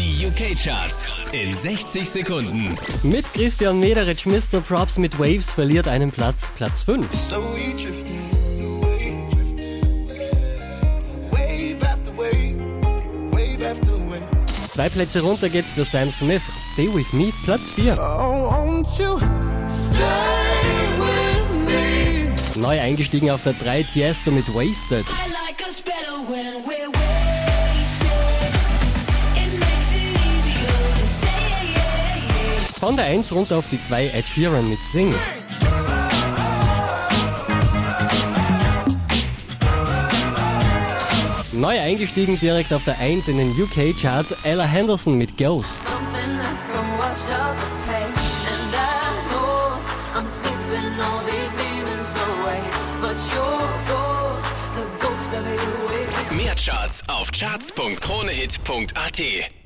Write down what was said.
Die UK-Charts in 60 Sekunden. Mit Christian Mederich, Mr. Props mit Waves verliert einen Platz, Platz 5. Slowly drifting away, drifting away. Wave after wave, wave after wave. Zwei Plätze runter geht's für Sam Smith, Stay With Me, Platz 4. Oh, won't you stay with me? Neu eingestiegen auf der 3 Tiesto mit Wasted. I like us better when we're Von der 1 runter auf die 2 Ed Sheeran mit Sing. Neu eingestiegen direkt auf der 1 in den UK-Charts Ella Henderson mit Ghost. Mehr Charts auf charts.kronehit.at.